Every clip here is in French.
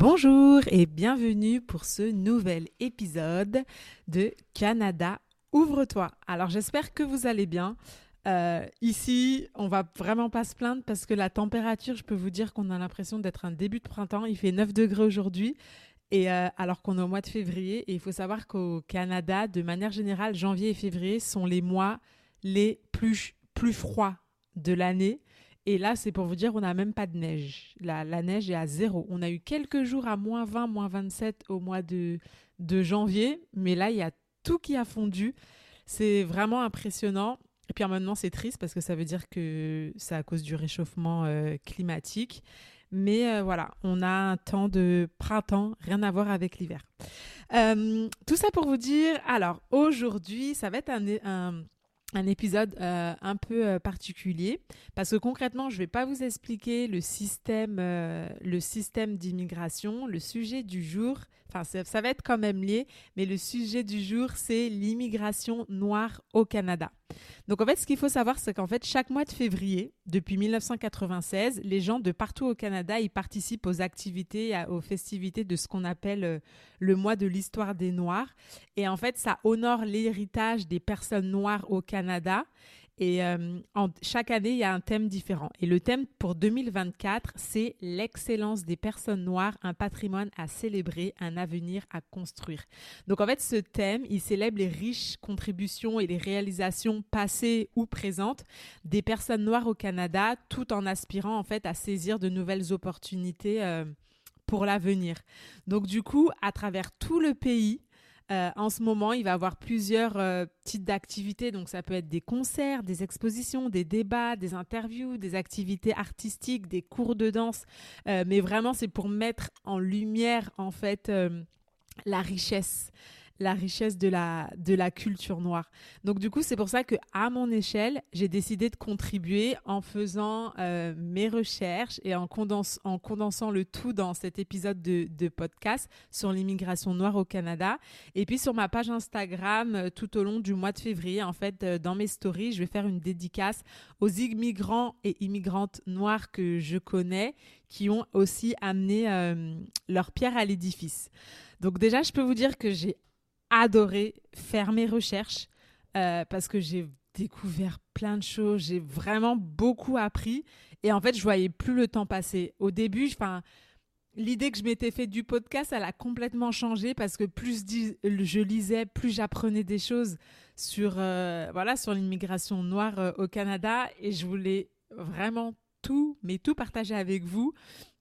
Bonjour et bienvenue pour ce nouvel épisode de Canada Ouvre-toi. Alors j'espère que vous allez bien. Euh, ici, on va vraiment pas se plaindre parce que la température, je peux vous dire qu'on a l'impression d'être un début de printemps. Il fait 9 degrés aujourd'hui. Et euh, alors qu'on est au mois de février, et il faut savoir qu'au Canada, de manière générale, janvier et février sont les mois les plus, plus froids de l'année. Et là, c'est pour vous dire, on n'a même pas de neige. La, neige est à zéro. On a eu quelques jours à moins 20, moins 27 au mois de, janvier, mais là, il y a tout qui a fondu. C'est vraiment impressionnant. Et puis maintenant, c'est triste parce que ça veut dire que c'est à cause du réchauffement euh, climatique. Mais euh, voilà, on a un temps de printemps, rien à voir avec l'hiver. Euh, tout ça pour vous dire, alors aujourd'hui, ça va être un un épisode euh, un peu euh, particulier. Parce que concrètement je ne vais pas vous expliquer le système euh, le système d'immigration. Le sujet du jour enfin ça, va être quand même lié mais le sujet du jour c'est l'immigration noire au Canada donc en fait ce qu'il faut savoir c'est qu'en fait chaque mois de février depuis 1996 les gens de partout au Canada ils participent aux activités aux festivités de ce qu'on appelle le mois de l'histoire des noirs et en fait ça honore l'héritage des personnes noires au Canada. Et euh, chaque année, il y a un thème différent. Et le thème pour 2024, c'est l'excellence des personnes noires, un patrimoine à célébrer, un avenir à construire. Donc en fait, ce thème, il célèbre les riches contributions et les réalisations passées ou présentes des personnes noires au Canada, tout en aspirant en fait à saisir de nouvelles opportunités euh, pour l'avenir. Donc du coup, à travers tout le pays, euh, en ce moment, il va avoir plusieurs euh, types d'activités. Donc, ça peut être des concerts, des expositions, des débats, des interviews, des activités artistiques, des cours de danse. Euh, mais vraiment, c'est pour mettre en lumière, en fait, la richesse la richesse de la, de la culture noire. Donc du coup, c'est pour ça que à mon échelle, j'ai décidé de contribuer en faisant euh, mes recherches et en, en, condensant le tout dans cet épisode de, de podcast sur l'immigration noire au Canada. Et puis sur ma page Instagram, euh, tout au long du mois de février, en fait, euh, dans mes stories, je vais faire une dédicace aux immigrants et immigrantes noires que je connais qui ont aussi amené leur pierre à l'édifice. Donc déjà, je peux vous dire que j'ai adoré faire mes recherches euh, parce que j'ai découvert plein de choses, j'ai vraiment beaucoup appris et en fait je voyais plus le temps passer. Au début, enfin l'idée que je m'étais fait du podcast, elle a complètement changé parce que plus je lisais, plus j'apprenais des choses sur euh, voilà sur l'immigration noire euh, au Canada et je voulais vraiment tout, mais tout partager avec vous.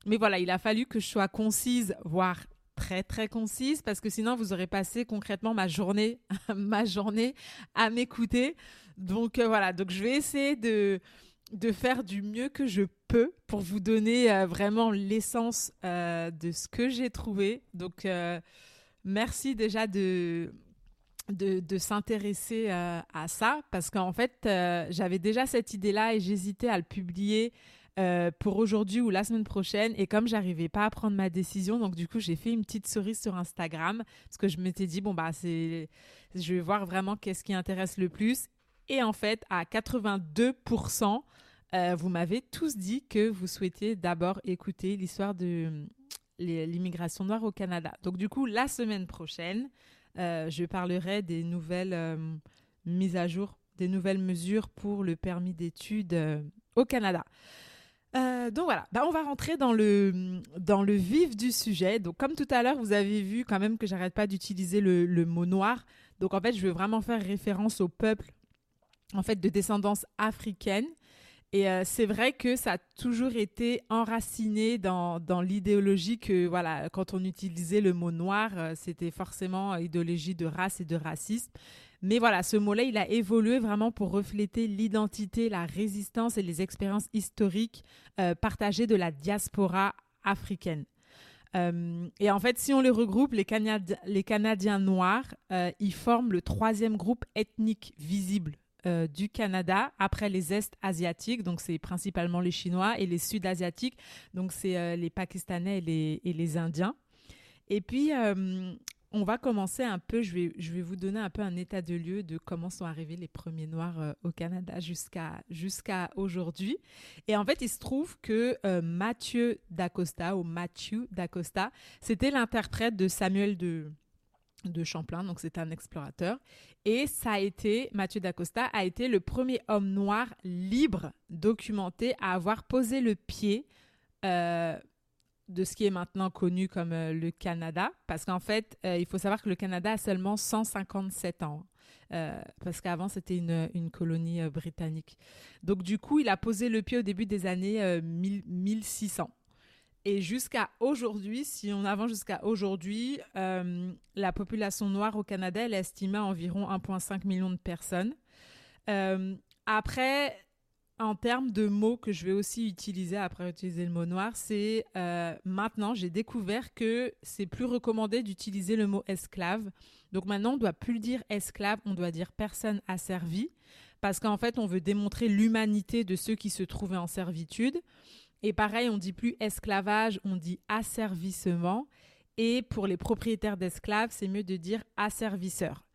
Mais voilà, il a fallu que je sois concise, voire très très concise parce que sinon vous aurez passé concrètement ma journée ma journée à m'écouter. Donc euh, voilà, donc je vais essayer de de faire du mieux que je peux pour vous donner euh, vraiment l'essence euh, de ce que j'ai trouvé. Donc merci déjà de de, de s'intéresser à ça parce qu'en fait j'avais déjà cette idée là et j'hésitais à le publier euh, pour aujourd'hui ou la semaine prochaine. Et comme j'arrivais pas à prendre ma décision, donc du coup, j'ai fait une petite cerise sur Instagram parce que je m'étais dit, bon, bah, c'est, je vais voir vraiment qu'est-ce qui intéresse le plus. Et en fait, à 82%, euh, vous m'avez tous dit que vous souhaitiez d'abord écouter l'histoire de l'immigration noire au Canada. Donc du coup, la semaine prochaine, euh, je parlerai des nouvelles mises à jour, des nouvelles mesures pour le permis d'études au Canada. Euh, donc voilà, bah, on va rentrer dans le, dans le vif du sujet. Donc comme tout à l'heure, vous avez vu quand même que j'arrête pas d'utiliser le, le, mot noir. Donc en fait, je veux vraiment faire référence au peuple en fait de descendance africaine. Et c'est vrai que ça a toujours été enraciné dans, dans l'idéologie que, voilà, quand on utilisait le mot noir, c'était forcément idéologie de race et de racisme. Mais voilà, ce mot-là, il a évolué vraiment pour refléter l'identité, la résistance et les expériences historiques euh, partagées de la diaspora africaine. Euh, et en fait, si on les regroupe, les, les Canadiens noirs, euh, ils forment le troisième groupe ethnique visible du Canada après les Est asiatiques, donc c'est principalement les Chinois, et les Sud asiatiques, donc c'est les Pakistanais et les, Indiens. Et puis, on va commencer un peu, je vais, je vais vous donner un peu un état de lieu de comment sont arrivés les premiers Noirs euh, au Canada jusqu'à jusqu'à aujourd'hui. Et en fait, il se trouve que euh, Mathieu Dacosta, ou Mathieu Dacosta, c'était l'interprète de Samuel de, de Champlain, donc c'est un explorateur. Et ça a été, Mathieu Dacosta a été le premier homme noir libre documenté à avoir posé le pied euh, de ce qui est maintenant connu comme euh, le Canada, parce qu'en fait, euh, il faut savoir que le Canada a seulement 157 ans, parce qu'avant c'était une, colonie britannique. Donc du coup, il a posé le pied au début des années 1600. Et jusqu'à aujourd'hui, si on avance jusqu'à aujourd'hui, la population noire au Canada, elle est estimée à environ 1,5 million de personnes. après, en termes de mots que je vais aussi utiliser après utiliser le mot noir, c'est euh, maintenant j'ai découvert que c'est plus recommandé d'utiliser le mot esclave. Donc maintenant on doit plus dire esclave, on doit dire personne asservie parce qu'en fait on veut démontrer l'humanité de ceux qui se trouvaient en servitude. Et pareil, on dit plus esclavage, on dit asservissement. Et pour les propriétaires d'esclaves, c'est mieux de dire asservisseur.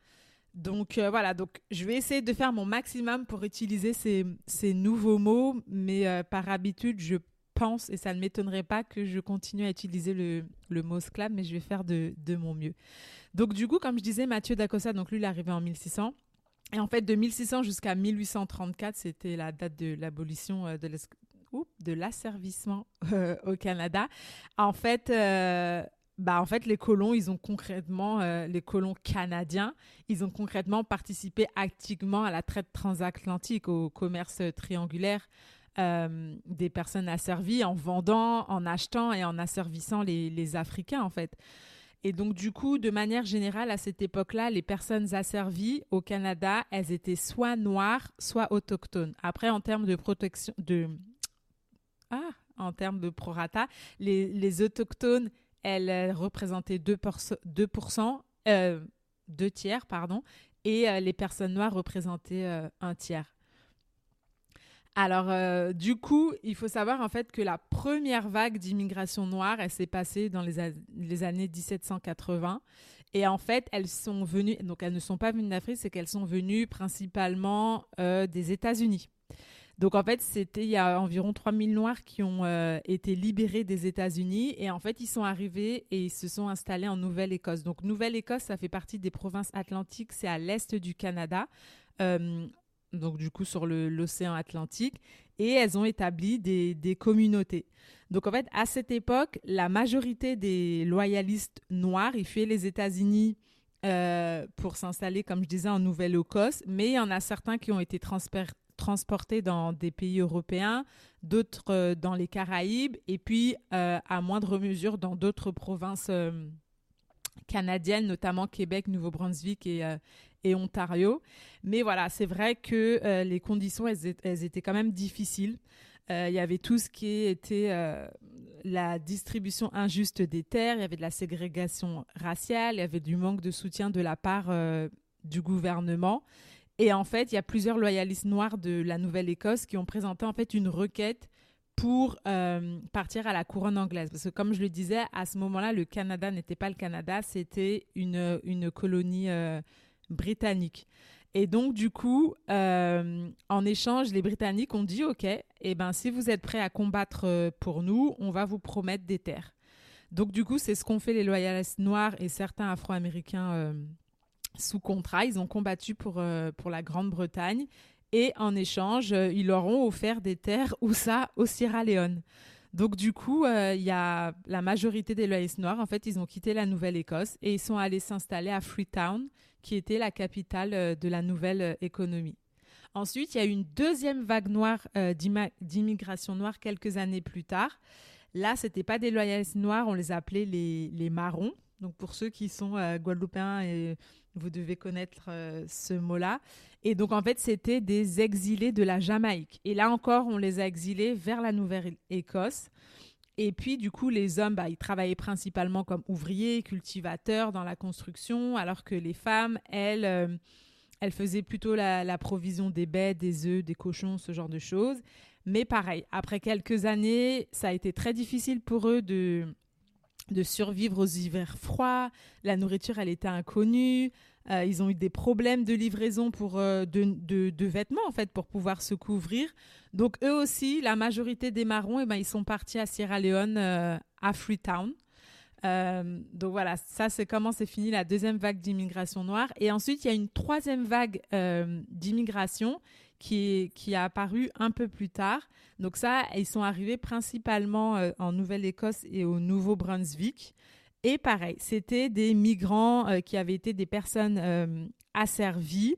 Donc euh, voilà, donc je vais essayer de faire mon maximum pour utiliser ces, nouveaux mots, mais euh, par habitude, je pense, et ça ne m'étonnerait pas que je continue à utiliser le, mot esclave, mais je vais faire de, de, mon mieux. Donc du coup, comme je disais, Mathieu d'Acosta, donc lui, il est arrivé en 1600. Et en fait, de 1600 jusqu'à 1834, c'était la date de l'abolition euh, de l'asservissement au Canada. En fait, bah en fait les colons ils ont concrètement euh, les colons canadiens ils ont concrètement participé activement à la traite transatlantique au commerce triangulaire euh, des personnes asservies en vendant en achetant et en asservissant les, les, africains en fait et donc du coup de manière générale à cette époque-là les personnes asservies au Canada elles étaient soit noires soit autochtones après en termes de protection de ah en termes de prorata les, autochtones elle représentait 2%, 2%, euh, tiers, pardon, et euh, les personnes noires représentaient euh, un tiers. Alors, du coup, il faut savoir en fait que la première vague d'immigration noire, elle s'est passée dans les, les, années 1780. Et en fait, elles sont venues, donc elles ne sont pas venues d'Afrique, c'est qu'elles sont venues principalement des États-Unis. Donc en fait, c'était il y a environ 3000 Noirs qui ont euh, été libérés des États-Unis et en fait, ils sont arrivés et ils se sont installés en Nouvelle-Écosse. Donc Nouvelle-Écosse, ça fait partie des provinces atlantiques, c'est à l'est du Canada. Euh, donc du coup sur l'océan Atlantique, et elles ont établi des, communautés. Donc en fait, à cette époque, la majorité des loyalistes noirs, ils fuyaient les États-Unis euh, pour s'installer, comme je disais, en Nouvelle-Écosse, mais il y en a certains qui ont été transférés transportés dans des pays européens, d'autres euh, dans les Caraïbes, et puis euh, à moindre mesure dans d'autres provinces euh, canadiennes, notamment Québec, Nouveau-Brunswick et, Ontario. Mais voilà, c'est vrai que les conditions, elles, étaient quand même difficiles. Il y avait tout ce qui était la distribution injuste des terres, il y avait de la ségrégation raciale, il y avait du manque de soutien de la part du gouvernement. Et en fait, il y a plusieurs loyalistes noirs de la Nouvelle-Écosse qui ont présenté en fait une requête pour euh, partir à la couronne anglaise. Parce que comme je le disais, à ce moment-là, le Canada n'était pas le Canada, c'était une, une colonie euh, britannique. Et donc, du coup, euh, en échange, les Britanniques ont dit, OK, eh ben, si vous êtes prêts à combattre pour nous, on va vous promettre des terres. Donc, du coup, c'est ce qu'ont fait les loyalistes noirs et certains Afro-Américains sous contrat. Ils ont combattu pour, euh, pour la Grande-Bretagne et en échange, euh, ils leur ont offert des terres où ça, au Sierra Leone. Donc du coup, euh, il y a la majorité des loyalistes noirs, en fait, ils ont quitté la Nouvelle-Écosse et ils sont allés s'installer à Freetown, qui était la capitale de la nouvelle économie. Ensuite, il y a eu une deuxième vague noire d'immigration noire quelques années plus tard. Là, c'était pas des loyalistes noirs, on les appelait les, les marrons. Donc pour ceux qui sont guadeloupéens et vous devez connaître euh, ce mot-là. Et donc, en fait, c'était des exilés de la Jamaïque. Et là encore, on les a exilés vers la Nouvelle-Écosse. Et puis, du coup, les hommes, bah, ils travaillaient principalement comme ouvriers, cultivateurs dans la construction, alors que les femmes, elles, euh, elles faisaient plutôt la, la, provision des baies, des œufs, des cochons, ce genre de choses. Mais pareil, après quelques années, ça a été très difficile pour eux de, de survivre aux hivers froids. La nourriture, elle était inconnue. Euh, ils ont eu des problèmes de livraison pour euh, de, vêtements en fait pour pouvoir se couvrir. Donc eux aussi, la majorité des marrons, eh ben, ils sont partis à Sierra Leone, euh, à Freetown. donc voilà, ça c'est comment c'est fini la deuxième vague d'immigration noire. Et ensuite, il y a une troisième vague d'immigration qui, qui a apparu un peu plus tard. Donc ça, ils sont arrivés principalement euh, en Nouvelle-Écosse et au Nouveau-Brunswick. Et pareil, c'était des migrants euh, qui avaient été des personnes euh, asservies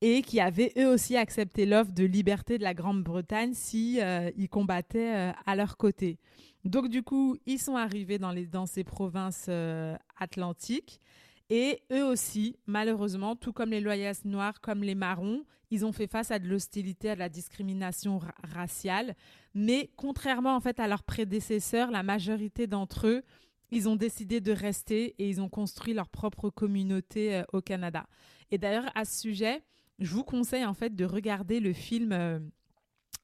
et qui avaient eux aussi accepté l'offre de liberté de la Grande-Bretagne si ils combattaient à leur côté. Donc du coup, ils sont arrivés dans ces provinces atlantiques et eux aussi, malheureusement, tout comme les loyalistes noirs, comme les marrons, ils ont fait face à de l'hostilité, à de la discrimination raciale. Mais contrairement en fait à leurs prédécesseurs, la majorité d'entre eux, ils ont décidé de rester et ils ont construit leur propre communauté euh, au Canada. Et d'ailleurs, à ce sujet, je vous conseille en fait de regarder le film euh,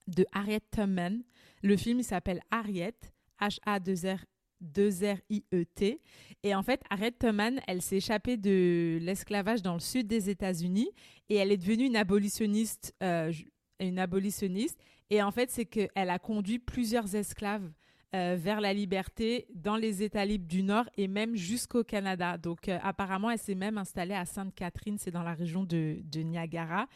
de Harriet Tubman. Le film s'appelle Harriet, H-A-2-R 2-R-I-E-T. Et en fait, Harriet Tubman, elle s'est échappée de l'esclavage dans le sud des États-Unis et elle est devenue une abolitionniste. Euh, une abolitionniste. Et en fait, c'est qu'elle a conduit plusieurs esclaves euh, vers la liberté dans les États libres du Nord et même jusqu'au Canada. Donc, euh, apparemment, elle s'est même installée à Sainte-Catherine, c'est dans la région de, Niagara.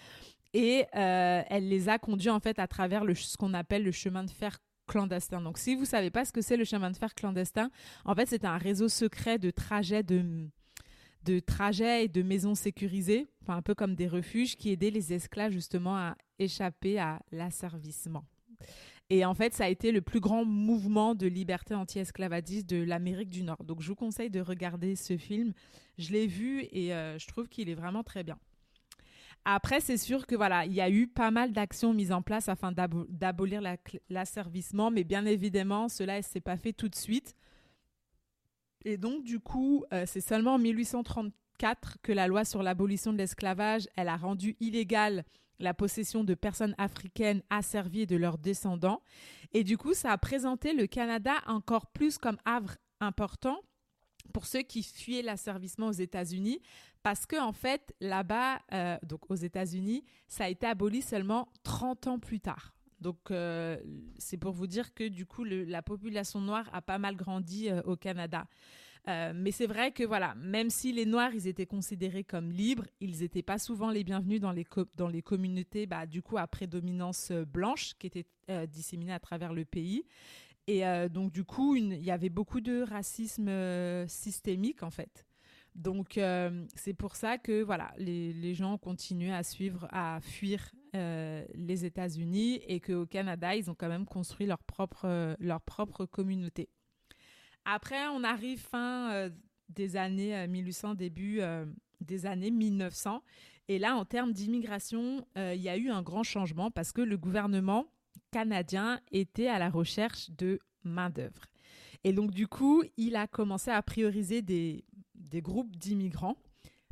Et elle les a conduits en fait à travers ce qu'on appelle le chemin de fer clandestin. Donc, si vous savez pas ce que c'est le chemin de fer clandestin, en fait, c'est un réseau secret de trajets de trajets et de maisons sécurisées, enfin, un peu comme des refuges qui aidaient les esclaves justement à échapper à l'asservissement. Et en fait, ça a été le plus grand mouvement de liberté anti-esclavagiste de l'Amérique du Nord. Donc, je vous conseille de regarder ce film. Je l'ai vu et euh, je trouve qu'il est vraiment très bien. Après, c'est sûr que voilà, il y a eu pas mal d'actions mises en place afin d'abolir l'asservissement, mais bien évidemment, cela ne s'est pas fait tout de suite. Et donc, du coup, euh, c'est seulement en 1834 que la loi sur l'abolition de l'esclavage, elle a rendu illégale la possession de personnes africaines asservies et de leurs descendants. Et du coup, ça a présenté le Canada encore plus comme havre important pour ceux qui fuyaient l'asservissement aux États-Unis, parce que en fait, là-bas, euh, donc aux États-Unis, ça a été aboli seulement 30 ans plus tard. Donc, euh, c'est pour vous dire que du coup, la population noire a pas mal grandi euh, au Canada. mais c'est vrai que voilà, même si les Noirs, ils étaient considérés comme libres, ils n'étaient pas souvent les bienvenus dans les, dans les communautés, bah, du coup, à prédominance blanche, qui étaient disséminées à travers le pays. Et donc, du coup, il y avait beaucoup de racisme systémique, en fait. Donc euh, c'est pour ça que voilà, les, les, gens continuent à suivre, à fuir euh, les États-Unis et qu'au Canada, ils ont quand même construit leur propre, leur propre communauté. Après, on arrive fin euh, des années 1800, début des années 1900. Et là, en termes d'immigration, il y a eu un grand changement parce que le gouvernement canadien était à la recherche de main-d'œuvre. Et donc, du coup, il a commencé à prioriser des des groupes d'immigrants,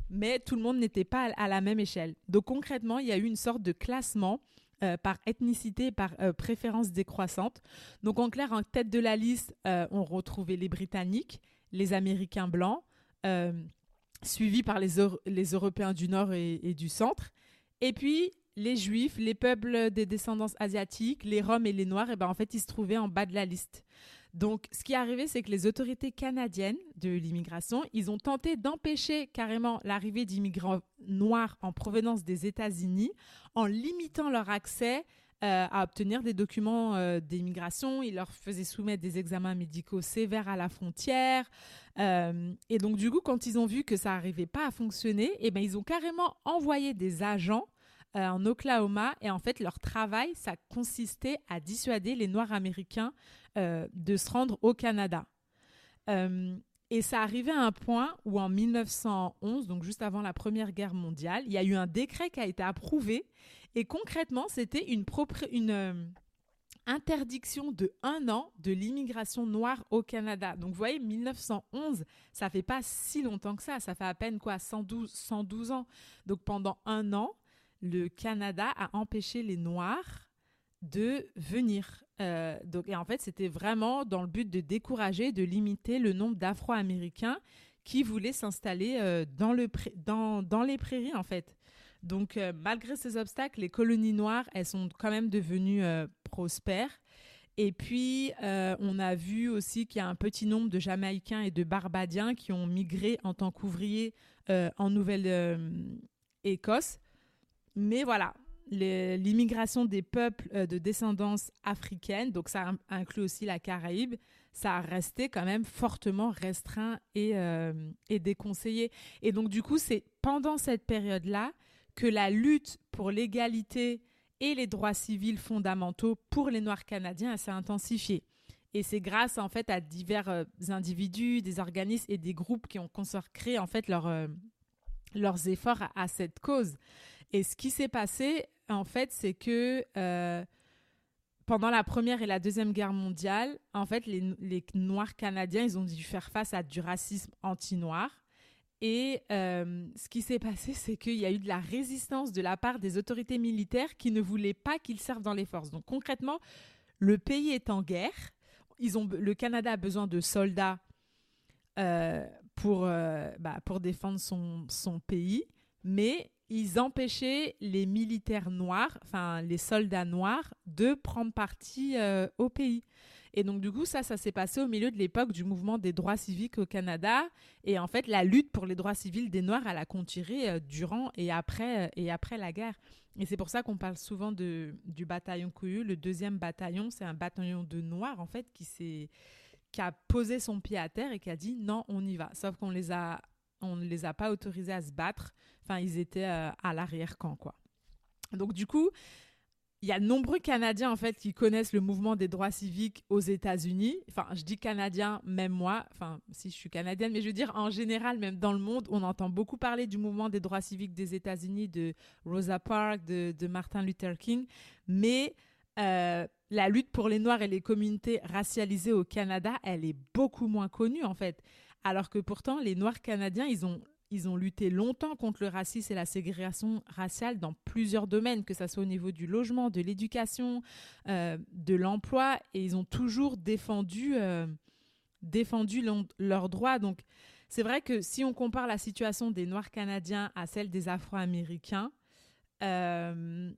mais tout le monde n'était pas à la même échelle. Donc concrètement, il y a eu une sorte de classement euh, par ethnicité et par euh, préférence décroissante. Donc en clair, en tête de la liste, euh, on retrouvait les Britanniques, les Américains blancs, suivis par les, Européens du Nord et, du Centre. Et puis les Juifs, les peuples des descendants asiatiques, les Roms et les Noirs, et ben en fait, ils se trouvaient en bas de la liste. Donc, ce qui est arrivé, c'est que les autorités canadiennes de l'immigration, ils ont tenté d'empêcher carrément l'arrivée d'immigrants noirs en provenance des États-Unis en limitant leur accès euh, à obtenir des documents euh, d'immigration. Ils leur faisaient soumettre des examens médicaux sévères à la frontière. Euh, et donc, du coup, quand ils ont vu que ça n'arrivait pas à fonctionner, eh ben, ils ont carrément envoyé des agents en Oklahoma et en fait leur travail, ça consistait à dissuader les Noirs américains de se rendre au Canada. Et ça arrivait à un point où en 1911, donc juste avant la Première Guerre mondiale, il y a eu un décret qui a été approuvé. Et concrètement, c'était une, euh, interdiction de un an de l'immigration noire au Canada. Donc vous voyez, 1911, ça fait pas si longtemps que ça. Ça fait à peine quoi, 112, 112 ans. Donc pendant un an, le Canada a empêché les Noirs de venir. Euh, donc, et en fait, c'était vraiment dans le but de décourager, de limiter le nombre d'Afro-Américains qui voulaient s'installer euh, dans, le dans, dans, les prairies, en fait. Donc, euh, malgré ces obstacles, les colonies noires, elles sont quand même devenues prospères. Et puis, on a vu aussi qu'il y a un petit nombre de Jamaïcains et de Barbadiens qui ont migré en tant qu'ouvriers en Nouvelle-Écosse. Mais voilà, l'immigration des peuples euh, de descendance africaine, donc ça inclut aussi la Caraïbe, ça a resté quand même fortement restreint et, euh, et déconseillé. Et donc du coup, c'est pendant cette période-là que la lutte pour l'égalité et les droits civils fondamentaux pour les Noirs canadiens s'est intensifiée. Et c'est grâce en fait à divers euh, individus, des organismes et des groupes qui ont consacré en fait leur, leurs efforts à, cette cause. Et ce qui s'est passé en fait, c'est que euh, pendant la Première et la Deuxième Guerre mondiale, en fait, les, Noirs canadiens, ils ont dû faire face à du racisme anti-noir. Et euh, ce qui s'est passé, c'est qu'il y a eu de la résistance de la part des autorités militaires qui ne voulaient pas qu'ils servent dans les forces. Donc concrètement, le pays est en guerre. Ils ont, le Canada a besoin de soldats euh, pour, bah, pour défendre son, son pays, mais ils empêchaient les militaires noirs, enfin les soldats noirs, de prendre parti euh, au pays. Et donc du coup, ça, ça s'est passé au milieu de l'époque du mouvement des droits civiques au Canada. Et en fait, la lutte pour les droits civils des Noirs, elle a continué euh, durant et après, euh, et après la guerre. Et c'est pour ça qu'on parle souvent de, du bataillon Couillu. Le deuxième bataillon, c'est un bataillon de Noirs, en fait, qui s'est qui a posé son pied à terre et qui a dit non, on y va. Sauf qu'on les a on ne les a pas autorisés à se battre. Enfin, ils étaient euh, à l'arrière-camp, quoi. Donc, du coup, il y a de nombreux Canadiens, en fait, qui connaissent le mouvement des droits civiques aux États-Unis. Enfin, je dis Canadiens, même moi, enfin, si je suis Canadienne, mais je veux dire, en général, même dans le monde, on entend beaucoup parler du mouvement des droits civiques des États-Unis, de Rosa Parks, de, Martin Luther King. Mais euh, la lutte pour les Noirs et les communautés racialisées au Canada, elle est beaucoup moins connue, en fait alors que pourtant les Noirs canadiens, ils ont, ils ont lutté longtemps contre le racisme et la ségrégation raciale dans plusieurs domaines, que ce soit au niveau du logement, de l'éducation, euh, de l'emploi, et ils ont toujours défendu, euh, défendu leurs droits. Donc c'est vrai que si on compare la situation des Noirs canadiens à celle des Afro-Américains, euh,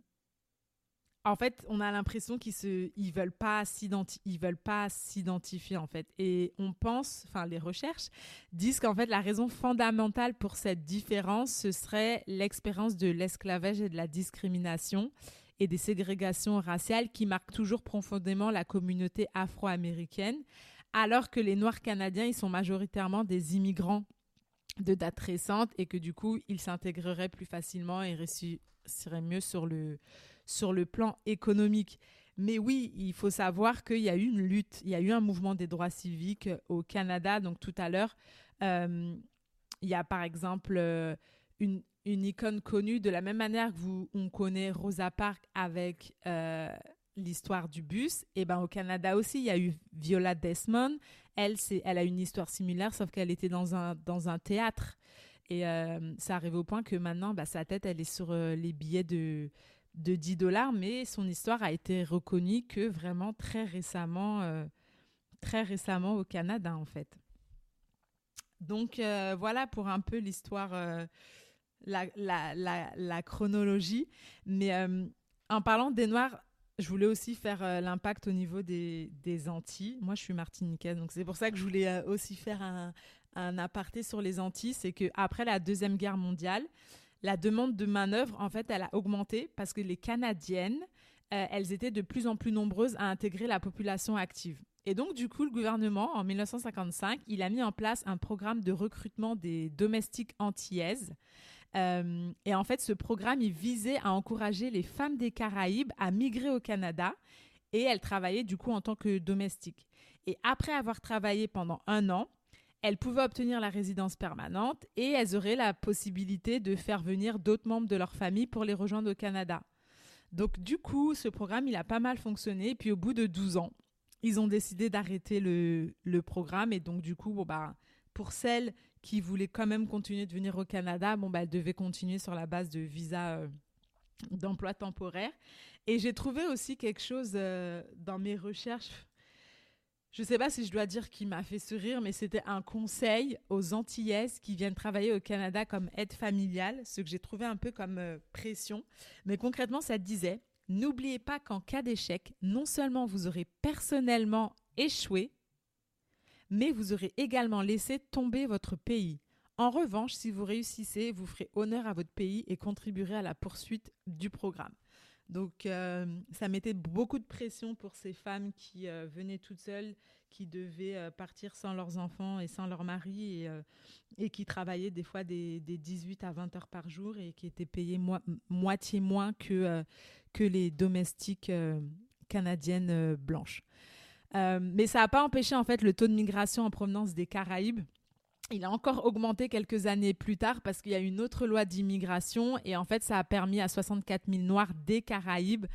en fait, on a l'impression qu'ils se, ils veulent pas s'identifier, ils veulent pas s'identifier en fait. Et on pense, enfin, les recherches disent qu'en fait, la raison fondamentale pour cette différence, ce serait l'expérience de l'esclavage et de la discrimination et des ségrégations raciales qui marquent toujours profondément la communauté afro-américaine, alors que les Noirs canadiens, ils sont majoritairement des immigrants de date récente et que du coup, ils s'intégreraient plus facilement et réussiraient mieux sur le sur le plan économique. Mais oui, il faut savoir qu'il y a eu une lutte, il y a eu un mouvement des droits civiques au Canada. Donc tout à l'heure, euh, il y a par exemple euh, une, une, icône connue de la même manière que vous, on connaît Rosa Parks avec euh, l'histoire du bus. Et ben au Canada aussi, il y a eu Viola Desmond. Elle, c'est, elle a une histoire similaire, sauf qu'elle était dans un, dans un théâtre. Et ça arrive au point que maintenant, bah, sa tête, elle est sur les billets de, de 10 dollars, mais son histoire a été reconnue que vraiment très récemment, euh, très récemment au Canada en fait. Donc euh, voilà pour un peu l'histoire, euh, la, chronologie. Mais en parlant des Noirs, je voulais aussi faire l'impact au niveau des, Antilles. Moi, je suis martiniquaise, donc c'est pour ça que je voulais aussi faire un, un aparté sur les Antilles. C'est qu'après la Deuxième Guerre mondiale, la demande de main-d'œuvre, en fait, elle a augmenté parce que les Canadiennes, euh, elles étaient de plus en plus nombreuses à intégrer la population active. Et donc, du coup, le gouvernement, en 1955, il a mis en place un programme de recrutement des domestiques antillaises et en fait, ce programme, il visait à encourager les femmes des Caraïbes à migrer au Canada et elles travaillaient du coup en tant que domestiques. Et après avoir travaillé pendant un an, elles pouvaient obtenir la résidence permanente et elles auraient la possibilité de faire venir d'autres membres de leur famille pour les rejoindre au Canada. Donc du coup, ce programme, il a pas mal fonctionné. Puis au bout de 12 ans, ils ont décidé d'arrêter le, programme. Et donc du coup, bon, bah, pour celles qui voulaient quand même continuer de venir au Canada, bon, bah, elles devaient continuer sur la base de visa euh, d'emploi temporaire. Et j'ai trouvé aussi quelque chose euh, dans mes recherches je sais pas si je dois dire qui m'a fait sourire, mais c'était un conseil aux Antillaises qui viennent travailler au Canada comme aide familiale, ce que j'ai trouvé un peu comme euh, pression. Mais concrètement, ça disait N'oubliez pas qu'en cas d'échec, non seulement vous aurez personnellement échoué, mais vous aurez également laissé tomber votre pays. En revanche, si vous réussissez, vous ferez honneur à votre pays et contribuerez à la poursuite du programme. Donc, euh, ça mettait beaucoup de pression pour ces femmes qui euh, venaient toutes seules, qui devaient euh, partir sans leurs enfants et sans leur mari et, qui travaillaient des fois des, 18 à 20 heures par jour et qui étaient payées moitié moins que, que les domestiques canadiennes blanches. mais ça n'a pas empêché en fait le taux de migration en provenance des Caraïbes il a encore augmenté quelques années plus tard parce qu'il y a une autre loi d'immigration et en fait ça a permis à 64 000 Noirs des Caraïbes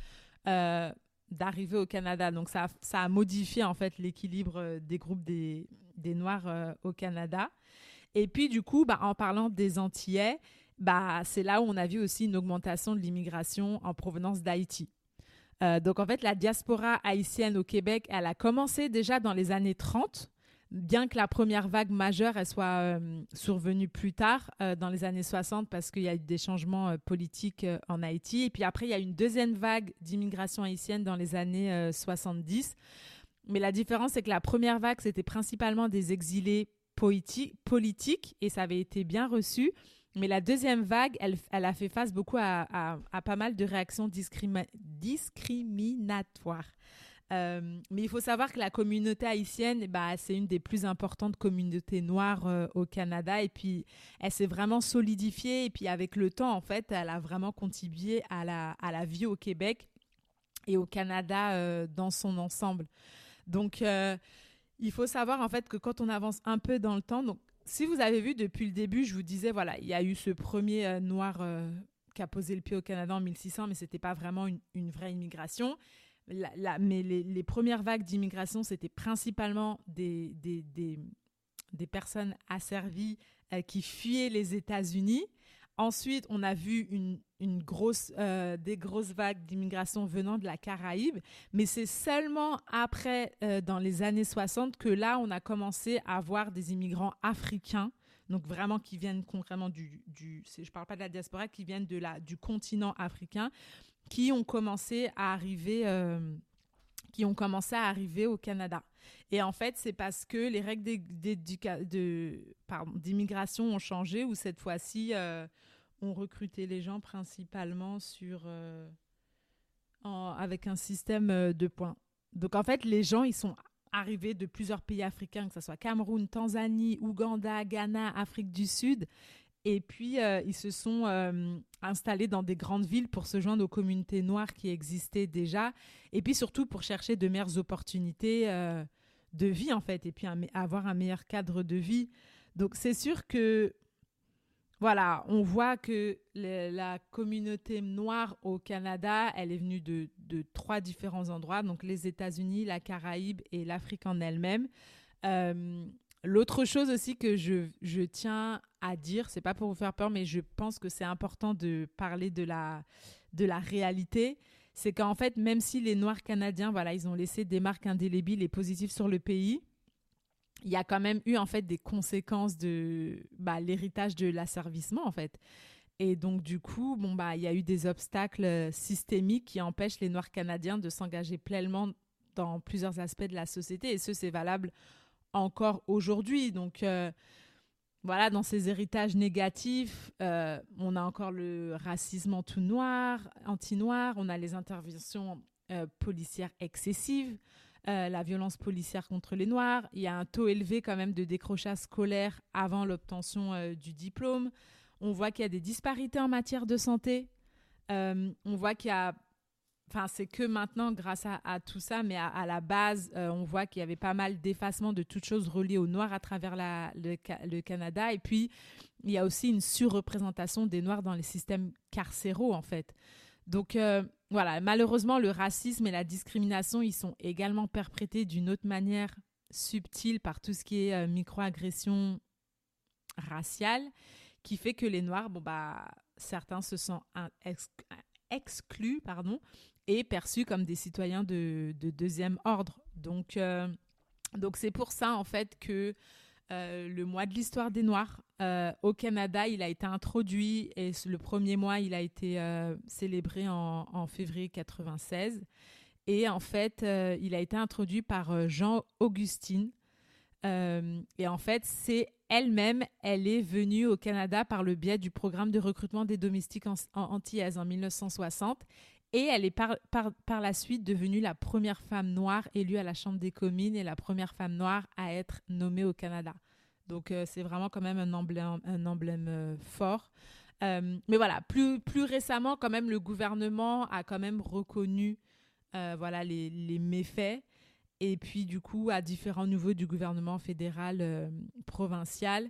euh, d'arriver au Canada. Donc ça, a modifié en fait l'équilibre euh, des groupes des, des Noirs euh, au Canada. Et puis du coup, bah, en parlant des Antillais, bah, c'est là où on a vu aussi une augmentation de l'immigration en provenance d'Haïti. donc en fait, la diaspora haïtienne au Québec, elle a commencé déjà dans les années 30 bien que la première vague majeure elle soit euh, survenue plus tard, euh, dans les années 60, parce qu'il y a eu des changements euh, politiques en Haïti. Et puis après, il y a eu une deuxième vague d'immigration haïtienne dans les années 70. Mais la différence, c'est que la première vague, c'était principalement des exilés politiques, et ça avait été bien reçu. Mais la deuxième vague, elle, a fait face beaucoup à, pas mal de réactions discriminatoires. Euh, mais il faut savoir que la communauté haïtienne, bah, c'est une des plus importantes communautés noires euh, au Canada. Et puis, elle s'est vraiment solidifiée. Et puis, avec le temps, en fait, elle a vraiment contribué à la, à la vie au Québec et au Canada euh, dans son ensemble. Donc, il faut savoir, en fait, que quand on avance un peu dans le temps, donc, si vous avez vu depuis le début, je vous disais, voilà, il y a eu ce premier noir qui a posé le pied au Canada en 1600, mais ce n'était pas vraiment une vraie immigration mais les, premières vagues d'immigration, c'était principalement des, des, des, personnes asservies euh, qui fuyaient les États-Unis. Ensuite, on a vu une, une grosse, euh, des grosses vagues d'immigration venant de la Caraïbe, mais c'est seulement après, euh, dans les années 60, que là, on a commencé à voir des immigrants africains, donc vraiment qui viennent concrètement du, du je parle pas de la diaspora, qui viennent de la, du continent africain, qui ont commencé à arriver, euh, qui ont commencé à arriver au Canada. Et en fait, c'est parce que les règles d'immigration ont changé, où cette fois-ci, euh, on recrutait les gens principalement sur, euh, avec un système de points. Donc en fait, les gens, ils sont arrivés de plusieurs pays africains, que ce soit Cameroun, Tanzanie, Ouganda, Ghana, Afrique du Sud. Et puis, euh, ils se sont euh, installés dans des grandes villes pour se joindre aux communautés noires qui existaient déjà. Et puis surtout pour chercher de meilleures opportunités euh, de vie, en fait, et puis avoir un meilleur cadre de vie. Donc, c'est sûr que, voilà, on voit que la communauté noire au Canada, elle est venue de, de trois différents endroits, donc les États-Unis, la Caraïbe et l'Afrique en elle-même. L'autre chose aussi que je, tiens à dire, c'est pas pour vous faire peur, mais je pense que c'est important de parler de la, réalité. C'est qu'en fait, même si les Noirs canadiens, voilà, ils ont laissé des marques indélébiles et positives sur le pays, il y a quand même eu en fait des conséquences de bah, l'héritage de l'asservissement en fait. Et donc du coup, bon bah il y a eu des obstacles systémiques qui empêchent les Noirs canadiens de s'engager pleinement dans plusieurs aspects de la société. Et ce, c'est valable encore aujourd'hui. Donc euh, voilà, dans ces héritages négatifs, euh, on a encore le racisme anti-noir, anti-noir, on a les interventions euh, policières excessives, la violence policière contre les Noirs. Il y a un taux élevé quand même de décrochage scolaire avant l'obtention du diplôme. On voit qu'il y a des disparités en matière de santé. on voit qu'il y a Enfin, c'est que maintenant, grâce à, tout ça, mais à, la base, euh, on voit qu'il y avait pas mal d'effacement de toutes choses reliées aux Noirs à travers le, Canada. Et puis, il y a aussi une surreprésentation des Noirs dans les systèmes carcéraux, en fait. Donc, euh, voilà, malheureusement, le racisme et la discrimination, ils sont également perprétés d'une autre manière subtile par tout ce qui est euh, microagression raciale, qui fait que les Noirs, bon, bah, certains se sentent exclus, pardon, et perçus comme des citoyens de, deuxième ordre. Donc, euh, donc c'est pour ça en fait que euh, le mois de l'histoire des Noirs euh, au Canada, il a été introduit et le premier mois, il a été célébré en, en, février 96. Et en fait, il a été introduit par Jean Augustine. et en fait, c'est elle-même, elle est venue au Canada par le biais du programme de recrutement des domestiques en, antillaises en 1960 et elle est par, par, la suite devenue la première femme noire élue à la Chambre des communes et la première femme noire à être nommée au Canada. Donc euh, c'est vraiment quand même un emblème, un emblème euh, fort. Euh, mais voilà, plus, plus récemment, quand même, le gouvernement a quand même reconnu voilà, les, les, méfaits. Et puis, du coup, à différents niveaux du gouvernement fédéral, provincial,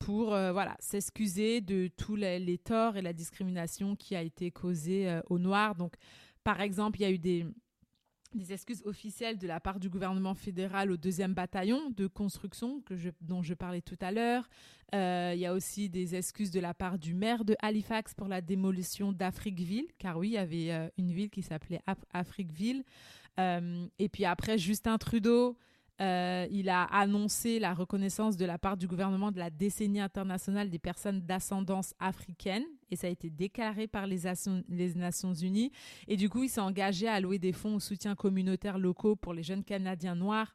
pour voilà s'excuser de tous les, torts et la discrimination qui a été causée aux Noirs. Donc, par exemple, il y a eu des, des excuses officielles de la part du gouvernement fédéral au deuxième bataillon de construction que dont je parlais tout à l'heure. il y a aussi des excuses de la part du maire de Halifax pour la démolition d'Afriqueville, car oui, il y avait une ville qui s'appelait Afriqueville. et puis après, Justin Trudeau euh, il a annoncé la reconnaissance de la part du gouvernement de la décennie internationale des personnes d'ascendance africaine et ça a été déclaré par les, Nations Unies. Et du coup, il s'est engagé à allouer des fonds au soutien communautaire locaux pour les jeunes Canadiens noirs.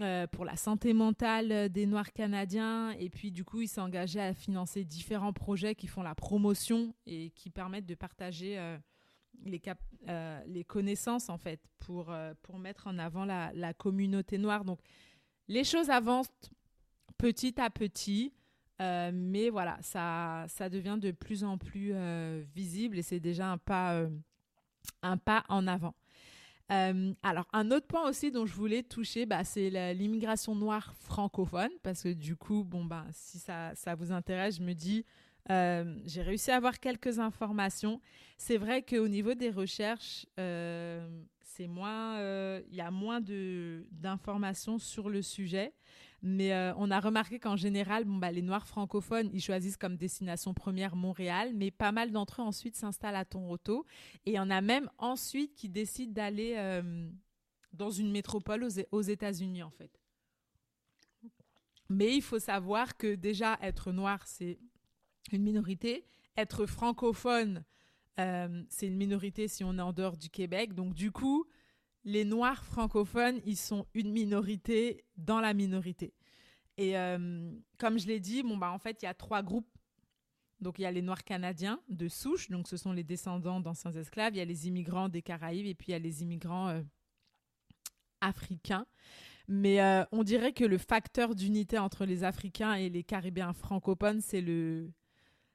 Euh, pour la santé mentale des Noirs canadiens. Et puis, du coup, il s'est engagé à financer différents projets qui font la promotion et qui permettent de partager euh, euh, les connaissances, en fait, pour, euh, pour mettre en avant la, la, communauté noire. Donc, les choses avancent petit à petit, euh, mais voilà, ça, ça devient de plus en plus visible et c'est déjà un pas, un pas en avant. alors, un autre point aussi dont je voulais toucher, bah, c'est l'immigration noire francophone, parce que du coup, bon, bah, si ça, ça vous intéresse, je me dis, euh, j'ai réussi à avoir quelques informations. C'est vrai qu'au niveau des recherches, euh, c'est moins, euh, il y a moins d'informations sur le sujet, mais on a remarqué qu'en général, bah les Noirs francophones, ils choisissent comme destination première Montréal, mais pas mal d'entre eux ensuite s'installent à Toronto, et il y en a même ensuite qui décident d'aller dans une métropole aux, aux États-Unis en fait. Mais il faut savoir que déjà être noir, c'est une minorité. Être francophone, euh, c'est une minorité si on est en dehors du Québec. Donc du coup, les Noirs francophones, ils sont une minorité dans la minorité. Et euh, comme je l'ai dit, bon, bah, en fait, il y a trois groupes. Donc il y a les Noirs canadiens de souche, donc ce sont les descendants d'anciens esclaves. Il y a les immigrants des Caraïbes et puis il y a les immigrants euh, africains. Mais on dirait que le facteur d'unité entre les Africains et les Caribéens francophones, c'est le,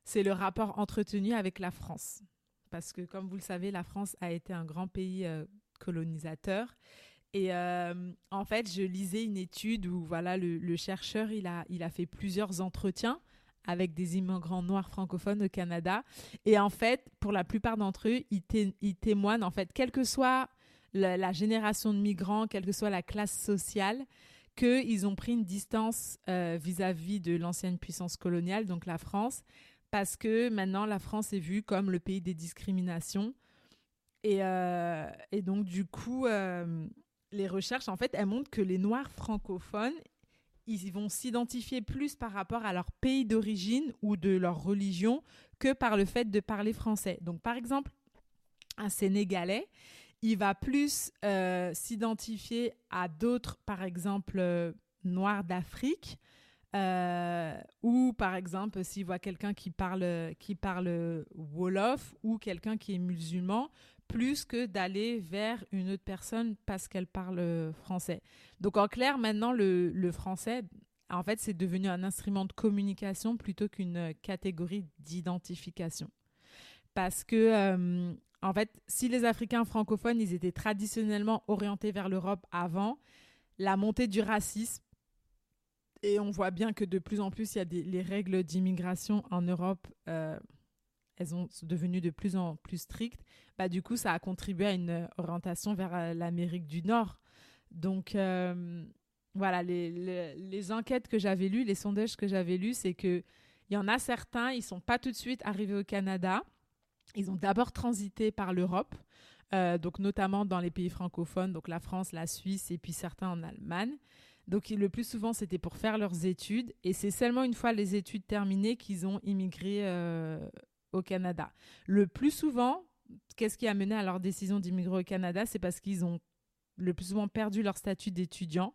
c'est le rapport entretenu avec la France. Parce que, comme vous le savez, la France a été un grand pays euh, colonisateur. Et euh, en fait, je lisais une étude où voilà, le, chercheur il a, il a fait plusieurs entretiens avec des immigrants noirs francophones au Canada. Et en fait, pour la plupart d'entre eux, ils, témoignent, en fait, quelle que soit la, génération de migrants, quelle que soit la classe sociale, qu'ils ont pris une distance euh, vis-à-vis -vis de l'ancienne puissance coloniale, donc la France, parce que maintenant la France est vue comme le pays des discriminations. Et, euh, donc du coup, euh, les recherches, en fait, elles montrent que les Noirs francophones, ils vont s'identifier plus par rapport à leur pays d'origine ou de leur religion que par le fait de parler français. Donc par exemple, un Sénégalais, il va plus euh, s'identifier à d'autres, par exemple, Noirs d'Afrique, euh, ou par exemple, s'il voit quelqu'un qui parle, qui parle Wolof ou quelqu'un qui est musulman, plus que d'aller vers une autre personne parce qu'elle parle français. Donc en clair, maintenant, le, le français, en fait, c'est devenu un instrument de communication plutôt qu'une catégorie d'identification. Parce que, euh, en fait, si les Africains francophones, ils étaient traditionnellement orientés vers l'Europe avant, la montée du racisme, et on voit bien que de plus en plus, il y a les règles d'immigration en Europe, euh, elles sont devenues de plus en plus strictes. Bah, du coup, ça a contribué à une orientation vers euh, l'Amérique du Nord. Donc, voilà, les, enquêtes que j'avais lues, les sondages que j'avais lus, c'est qu'il y en a certains, ils sont pas tout de suite arrivés au Canada. Ils ont d'abord transité par l'Europe, euh, donc notamment dans les pays francophones, donc la France, la Suisse et puis certains en Allemagne. Donc le plus souvent, c'était pour faire leurs études. Et c'est seulement une fois les études terminées qu'ils ont immigré euh, au Canada. Le plus souvent, qu'est-ce qui a mené à leur décision d'immigrer au Canada? C'est parce qu'ils ont le plus souvent perdu leur statut d'étudiant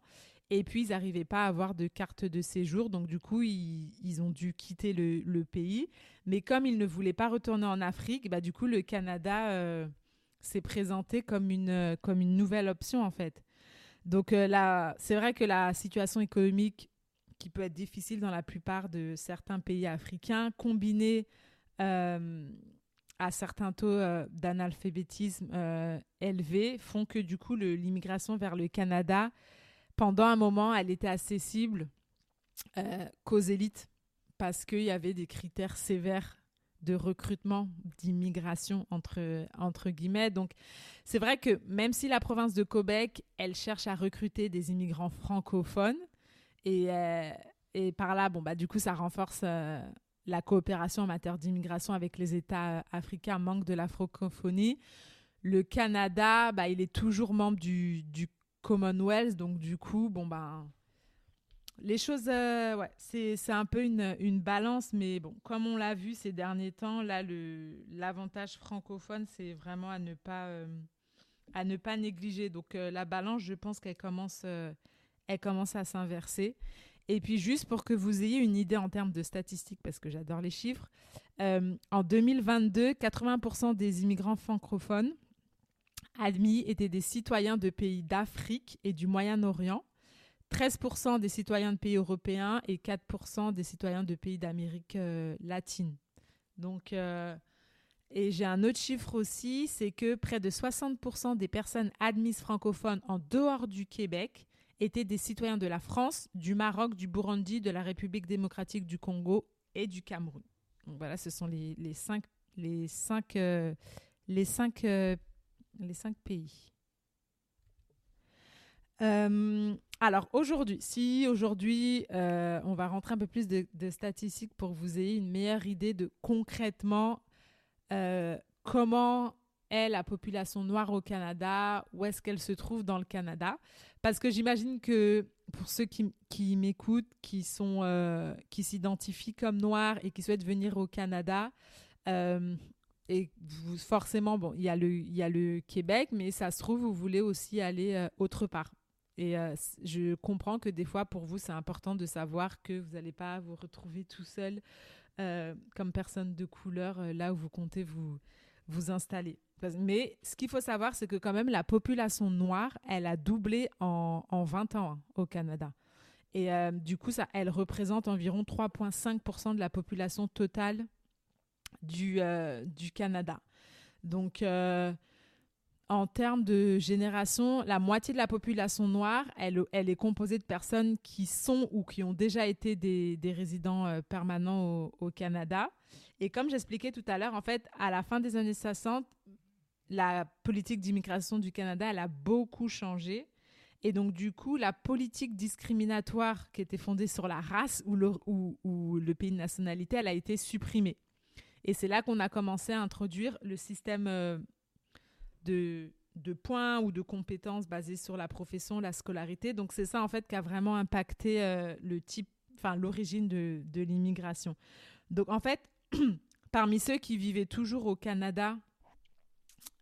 et puis, ils n'arrivaient pas à avoir de carte de séjour. Donc, du coup, ils, ont dû quitter le, pays. Mais comme ils ne voulaient pas retourner en Afrique, bah, du coup, le Canada euh, s'est présenté comme une, comme une nouvelle option, en fait. Donc, euh, là, c'est vrai que la situation économique qui peut être difficile dans la plupart de certains pays africains, combinée euh, à certains taux d'analphabétisme élevés, font que, du coup, l'immigration vers le Canada pendant un moment, elle était accessible euh, qu'aux élites. Parce qu'il y avait des critères sévères de recrutement, d'immigration, entre, entre guillemets. Donc, c'est vrai que même si la province de Québec, elle cherche à recruter des immigrants francophones, et, euh, et par là, bon, bah, du coup, ça renforce euh, la coopération en matière d'immigration avec les États africains, manque de la francophonie. Le Canada, bah, il est toujours membre du, du Commonwealth. Donc, du coup, bon, ben. Les choses, euh, c'est un peu une, balance, mais bon, comme on l'a vu ces derniers temps, là, l'avantage francophone, c'est vraiment à ne pas, euh, ne pas négliger. Donc, euh, la balance, je pense qu'elle commence, commence à s'inverser. Et puis, juste pour que vous ayez une idée en termes de statistiques, parce que j'adore les chiffres, en 2022, 80% des immigrants francophones admis étaient des citoyens de pays d'Afrique et du Moyen-Orient, 13% des citoyens de pays européens et 4% des citoyens de pays d'Amérique euh, latine. Donc, euh, et j'ai un autre chiffre aussi, c'est que près de 60% des personnes admises francophones en dehors du Québec étaient des citoyens de la France, du Maroc, du Burundi, de la République démocratique du Congo et du Cameroun. Donc voilà, ce sont les, cinq, les cinq, euh, les cinq les cinq pays. Euh, alors aujourd'hui, si aujourd'hui euh, on va rentrer un peu plus de, statistiques pour vous ayez une meilleure idée de concrètement euh, comment est la population noire au Canada, où est-ce qu'elle se trouve dans le Canada, parce que j'imagine que pour ceux qui, qui m'écoutent, qui sont qui s'identifient comme noirs et qui souhaitent venir au Canada, et forcément, bon, il y, a le, y a le Québec, mais ça se trouve, vous voulez aussi aller autre part. Et euh, je comprends que des fois, pour vous, c'est important de savoir que vous n'allez pas vous retrouver tout seul euh, comme personne de couleur là où vous comptez vous, vous installer. Mais ce qu'il faut savoir, c'est que quand même, la population noire, elle a doublé en, en 20 ans hein, au Canada. Et du coup, ça, elle représente environ 3,5% de la population totale du, euh, du Canada. Donc, euh, en termes de génération, la moitié de la population noire, elle, est composée de personnes qui sont ou qui ont déjà été des, résidents euh, permanents au, Canada. Et comme j'expliquais tout à l'heure, en fait, à la fin des années 60, la politique d'immigration du Canada, elle a beaucoup changé. Et donc, du coup, la politique discriminatoire qui était fondée sur la race ou le, ou, ou le pays de nationalité, elle a été supprimée. Et c'est là qu'on a commencé à introduire le système euh, de, points ou de compétences basés sur la profession, la scolarité. Donc c'est ça en fait qui a vraiment impacté euh, le type, enfin l'origine de, l'immigration. Donc en fait, parmi ceux qui vivaient toujours au Canada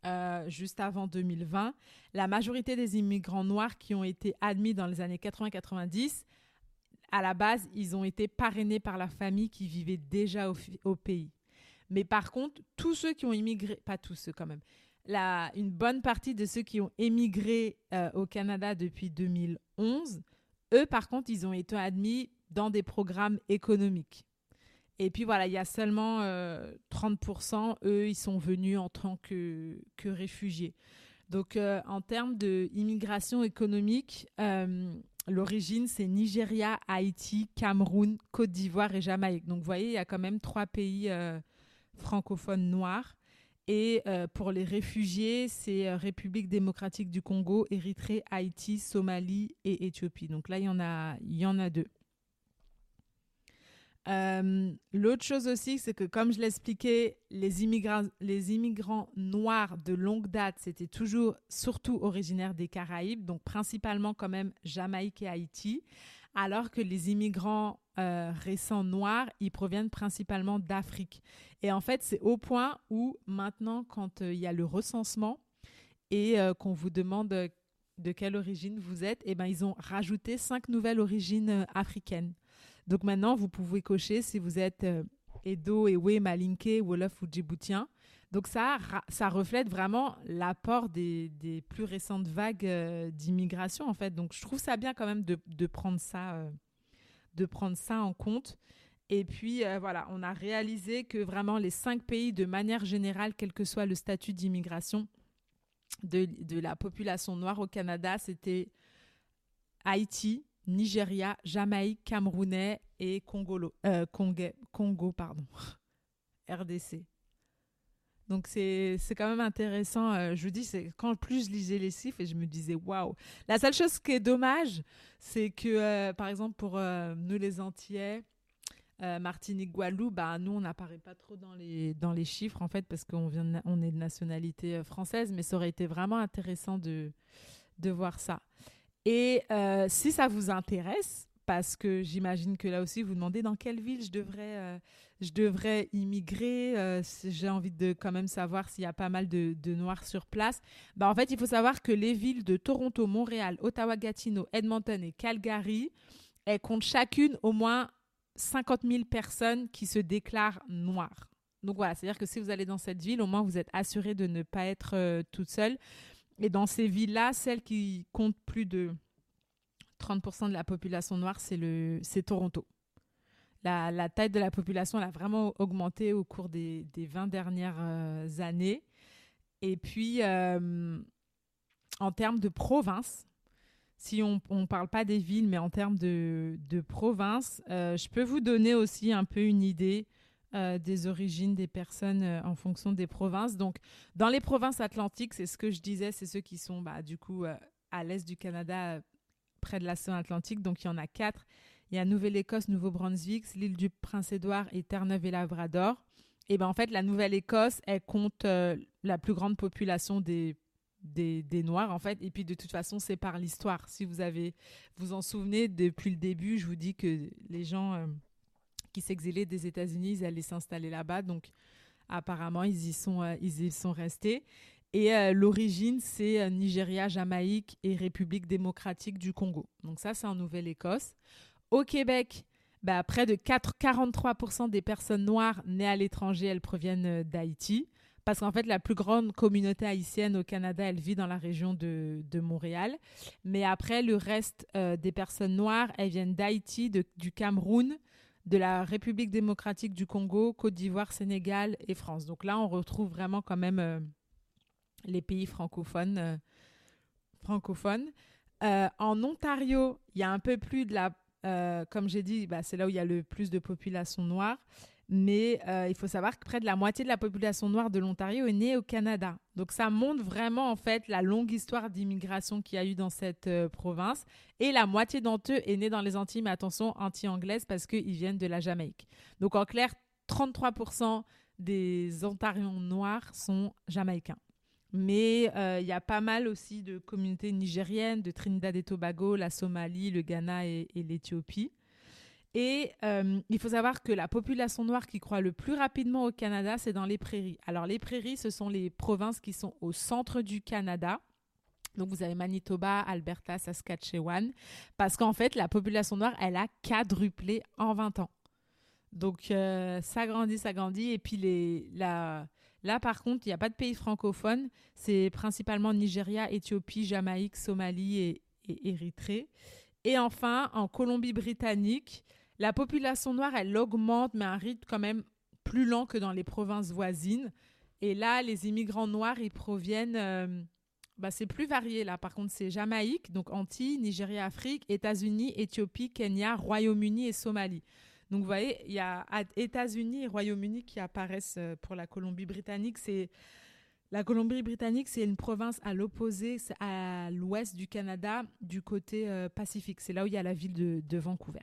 euh, juste avant 2020, la majorité des immigrants noirs qui ont été admis dans les années 80-90, à la base, ils ont été parrainés par la famille qui vivait déjà au pays. Mais par contre, tous ceux qui ont immigré, pas tous ceux quand même, une bonne partie de ceux qui ont émigré euh, au Canada depuis 2011, eux, par contre, ils ont été admis dans des programmes économiques. Et puis voilà, il y a seulement 30%, euh, eux, ils sont venus en tant que, que réfugiés. Donc, euh, en termes d'immigration économique, l'origine, c'est Nigeria, Haïti, Cameroun, Côte d'Ivoire et Jamaïque. Donc, vous voyez, il y a quand même trois pays francophones noirs. Et euh, pour les réfugiés, c'est euh, République démocratique du Congo, Érythrée, Haïti, Somalie et Éthiopie. Donc là, il y en a, y en a deux. Euh, l'autre chose aussi, c'est que comme je l'expliquais, les immigrants, les immigrants noirs de longue date, c'était toujours surtout originaires des Caraïbes, donc principalement quand même Jamaïque et Haïti alors que les immigrants euh, récents noirs, ils proviennent principalement d'Afrique. Et en fait, c'est au point où maintenant, quand euh, il y a le recensement et euh, qu'on vous demande de quelle origine vous êtes, eh ben, ils ont rajouté cinq nouvelles origines africaines. Donc maintenant, vous pouvez cocher si vous êtes Edo, Ewe, Malinké, Wolof ou Djiboutien. Donc ça, ça reflète vraiment l'apport des, plus récentes vagues euh, d'immigration en fait. Donc je trouve ça bien quand même de, prendre ça, euh, de prendre ça en compte. Et puis euh, voilà, on a réalisé que vraiment les cinq pays, de manière générale, quel que soit le statut d'immigration de, de, la population noire au Canada, c'était Haïti, Nigeria, Jamaïque, Camerounais et Congolo, Congo, Congo pardon, RDC. Donc c'est quand même intéressant. Euh, je vous dis, c'est quand plus je lisais les chiffres et je me disais waouh. La seule chose qui est dommage, c'est que euh, par exemple pour euh, nous les Antillais, Martinique, Guadeloupe, bah nous on n'apparaît pas trop dans les dans les chiffres en fait parce qu'on on est de nationalité française, mais ça aurait été vraiment intéressant de de voir ça. Et si ça vous intéresse, parce que j'imagine que là aussi vous demandez dans quelle ville je devrais, euh, je devrais immigrer. Euh, j'ai envie de quand même savoir s'il y a pas mal de, Noirs sur place. Bah, en fait, il faut savoir que les villes de Toronto, Montréal, Ottawa, Gatineau, Edmonton et Calgary, elles comptent chacune au moins 50 000 personnes qui se déclarent noires. Donc voilà, c'est-à-dire que si vous allez dans cette ville, au moins vous êtes assuré de ne pas être euh, toute seule. Et dans ces villes-là, celles qui comptent plus de 30% de la population noire, c'est le, c'est Toronto. La, taille de la population a vraiment augmenté au cours des, des 20 dernières euh, années. Et puis, euh, en termes de province, si on ne parle pas des villes, mais en termes de, de province, euh, je peux vous donner aussi un peu une idée des origines des personnes en fonction des provinces. Donc, dans les provinces atlantiques, c'est ce que je disais, c'est ceux qui sont bah, du coup à l'est du Canada, près de l'océan Atlantique. Donc, il y en a quatre. Il y a Nouvelle-Écosse, Nouveau-Brunswick, l'île du Prince-Édouard et Terre-Neuve et Labrador. Et ben en fait, la Nouvelle-Écosse, elle compte euh, la plus grande population des, des, des, Noirs, en fait. Et puis, de toute façon, c'est par l'histoire. Si vous avez, vous en souvenez, depuis le début, je vous dis que les gens euh, qui s'exilaient des États-Unis, ils allaient s'installer là-bas. Donc, apparemment, ils y sont, euh, ils y sont restés. Et euh, l'origine, c'est euh, Nigeria, Jamaïque et République démocratique du Congo. Donc ça, c'est en Nouvelle-Écosse. Au Québec, bah, près de 4, 43% des personnes noires nées à l'étranger, elles proviennent euh, d'Haïti. Parce qu'en fait, la plus grande communauté haïtienne au Canada, elle vit dans la région de, de Montréal. Mais après, le reste des personnes noires, elles viennent d'Haïti, du Cameroun, de la République démocratique du Congo, Côte d'Ivoire, Sénégal et France. Donc là, on retrouve vraiment quand même les pays francophones. Euh. Euh, en Ontario, il y a un peu plus de la... Euh, comme j'ai dit, bah, c'est là où il y a le plus de population noire. Mais il faut savoir que près de la moitié de la population noire de l'Ontario est née au Canada. Donc ça montre vraiment en fait la longue histoire d'immigration qu'il y a eu dans cette province. Et la moitié d'entre eux est née dans les Antilles, mais attention, anti-anglaises parce qu'ils viennent de la Jamaïque. Donc en clair, 33% des Ontariens noirs sont jamaïcains. Mais euh, il y a pas mal aussi de communautés nigériennes, de Trinidad et Tobago, la Somalie, le Ghana et, l'Éthiopie. Et euh, il faut savoir que la population noire qui croît le plus rapidement au Canada, c'est dans les prairies. Alors les prairies, ce sont les provinces qui sont au centre du Canada. Donc vous avez Manitoba, Alberta, Saskatchewan, parce qu'en fait la population noire, elle a quadruplé en 20 ans. Donc euh, ça grandit, ça grandit, et puis les, la, Là, par contre, il n'y a pas de pays francophone. C'est principalement Nigeria, Éthiopie, Jamaïque, Somalie et, et Érythrée. Et enfin, en Colombie-Britannique, la population noire, elle augmente, mais à un rythme quand même plus lent que dans les provinces voisines. Et là, les immigrants noirs, ils proviennent... Euh, bah, c'est plus varié là. Par contre, c'est Jamaïque, donc Antilles, Nigeria, Afrique, États-Unis, Éthiopie, Kenya, Royaume-Uni et Somalie. Donc, vous voyez, il y a États-Unis et Royaume-Uni qui apparaissent euh, pour la Colombie-Britannique. C'est la Colombie-Britannique, c'est une province à l'opposé, à l'ouest du Canada, du côté euh, Pacifique. C'est là où il y a la ville de, Vancouver.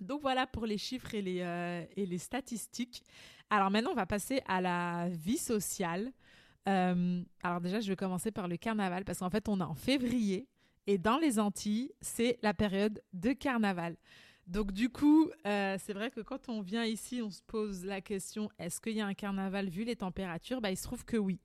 Donc voilà pour les chiffres et les, euh, et les statistiques. Alors maintenant, on va passer à la vie sociale. Alors déjà, je vais commencer par le carnaval parce qu'en fait, on est en février et dans les Antilles, c'est la période de carnaval. Donc du coup, euh, c'est vrai que quand on vient ici, on se pose la question est-ce qu'il y a un carnaval vu les températures? Bah, Il se trouve que oui.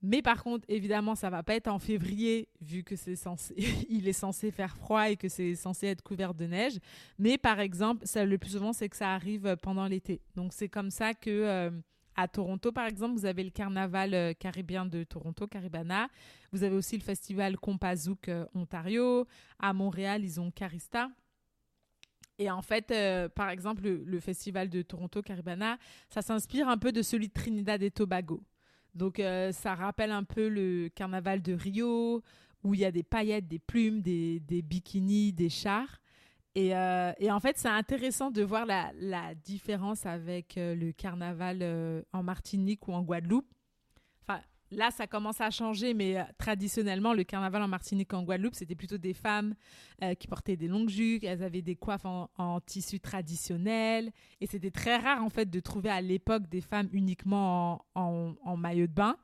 Mais par contre, évidemment, ça va pas être en février, vu que c'est censé, il est censé faire froid et que c'est censé être couvert de neige. Mais par exemple, le plus souvent, c'est que ça arrive pendant l'été. Donc c'est comme ça que euh, à Toronto, par exemple, vous avez le carnaval euh, caribéen de Toronto, Caribana. Vous avez aussi le festival Compazouk euh, Ontario. À Montréal, ils ont Carista. Et en fait, euh, par exemple, le, festival de Toronto Caribana, ça s'inspire un peu de celui de Trinidad et Tobago. Donc, ça rappelle un peu le carnaval de Rio, où il y a des paillettes, des plumes, des, bikinis, des chars. Euh, et, en fait, c'est intéressant de voir la, différence avec euh, le carnaval euh, en Martinique ou en Guadeloupe. Là, ça commence à changer, mais traditionnellement, le carnaval en Martinique ou en Guadeloupe, c'était plutôt des femmes qui portaient des longues jupes, elles avaient des coiffes en, tissu traditionnel. Et c'était très rare, en fait, de trouver à l'époque des femmes uniquement en, maillot de bain.